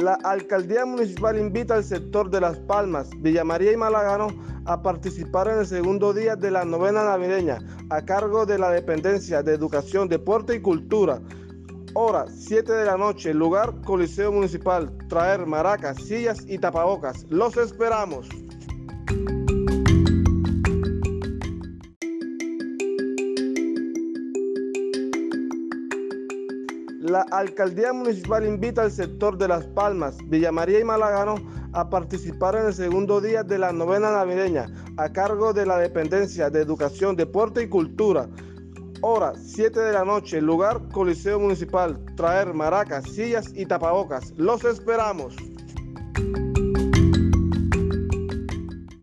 La alcaldía municipal invita al sector de Las Palmas, Villa María y Malagano a participar en el segundo día de la novena navideña a cargo de la dependencia de Educación, Deporte y Cultura. Hora 7 de la noche, lugar Coliseo Municipal. Traer maracas, sillas y tapabocas. Los esperamos. La alcaldía municipal invita al sector de Las Palmas, Villa María y Malagano a participar en el segundo día de la novena navideña a cargo de la dependencia de Educación, Deporte y Cultura. Hora 7 de la noche, lugar Coliseo Municipal. Traer maracas, sillas y tapabocas. Los esperamos.